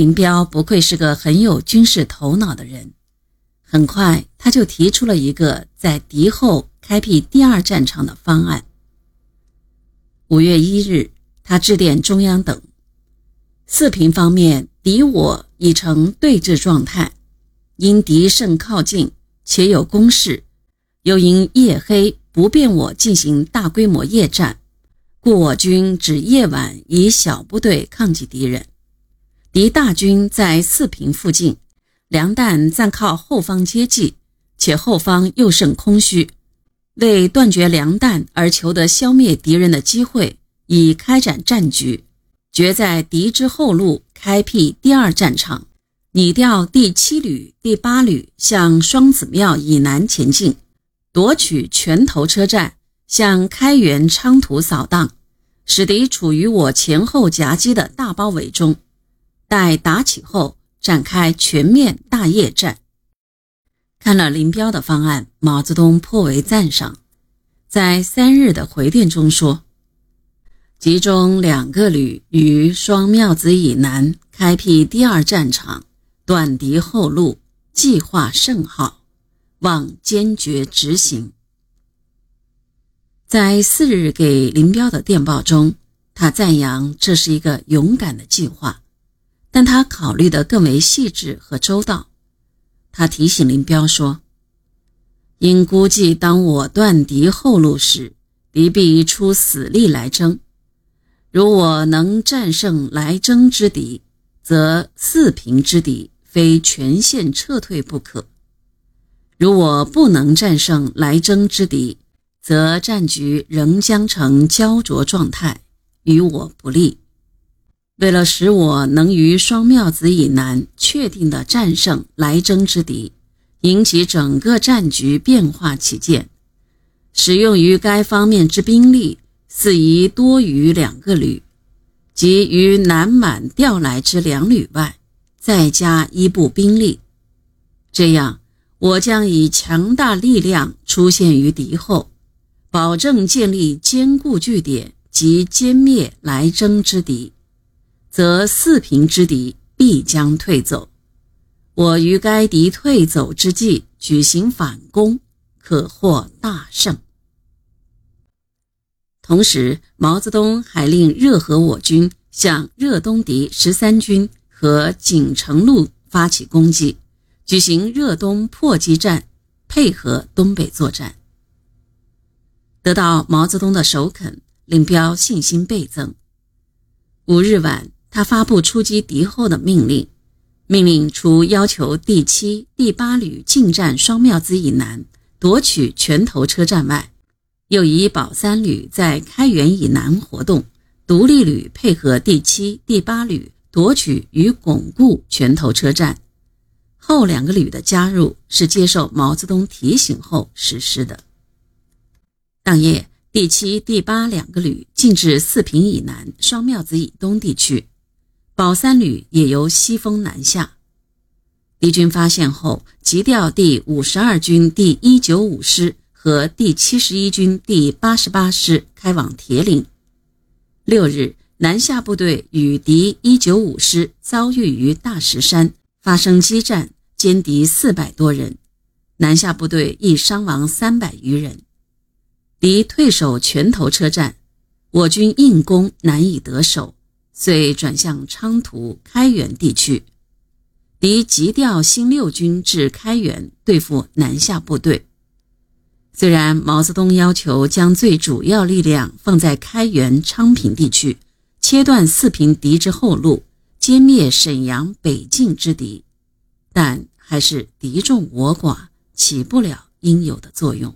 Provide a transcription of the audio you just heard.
林彪不愧是个很有军事头脑的人，很快他就提出了一个在敌后开辟第二战场的方案。五月一日，他致电中央等：四平方面，敌我已成对峙状态，因敌甚靠近，且有攻势，又因夜黑不便我进行大规模夜战，故我军只夜晚以小部队抗击敌人。敌大军在四平附近，粮弹暂靠后方接济，且后方又甚空虚，为断绝粮弹而求得消灭敌人的机会，以开展战局，决在敌之后路开辟第二战场，拟调第七旅、第八旅向双子庙以南前进，夺取拳头车站，向开原、昌图扫荡，使敌处于我前后夹击的大包围中。待打起后，展开全面大夜战。看了林彪的方案，毛泽东颇为赞赏，在三日的回电中说：“集中两个旅于双庙子以南，开辟第二战场，断敌后路，计划甚好，望坚决执行。”在四日给林彪的电报中，他赞扬这是一个勇敢的计划。但他考虑的更为细致和周到。他提醒林彪说：“应估计，当我断敌后路时，敌必出死力来争。如我能战胜来争之敌，则四平之敌非全线撤退不可；如我不能战胜来争之敌，则战局仍将呈焦灼状态，与我不利。”为了使我能于双庙子以南确定的战胜来征之敌，引起整个战局变化起见，使用于该方面之兵力似宜多于两个旅，即于南满调来之两旅外，再加一部兵力。这样，我将以强大力量出现于敌后，保证建立坚固据点及歼灭来征之敌。则四平之敌必将退走，我于该敌退走之际举行反攻，可获大胜。同时，毛泽东还令热河我军向热东敌十三军和锦城路发起攻击，举行热东破击战，配合东北作战。得到毛泽东的首肯，林彪信心倍增。五日晚。他发布出击敌后的命令，命令除要求第七、第八旅进占双庙子以南，夺取拳头车站外，又以保三旅在开原以南活动，独立旅配合第七、第八旅夺取与巩固拳头车站。后两个旅的加入是接受毛泽东提醒后实施的。当夜，第七、第八两个旅进至四平以南、双庙子以东地区。保三旅也由西风南下，敌军发现后，急调第五十二军第一九五师和第七十一军第八十八师开往铁岭。六日，南下部队与敌一九五师遭遇于大石山，发生激战，歼敌四百多人，南下部队亦伤亡三百余人。敌退守拳头车站，我军硬攻难以得手。遂转向昌图、开原地区，敌急调新六军至开原对付南下部队。虽然毛泽东要求将最主要力量放在开原、昌平地区，切断四平敌之后路，歼灭沈阳北进之敌，但还是敌众我寡，起不了应有的作用。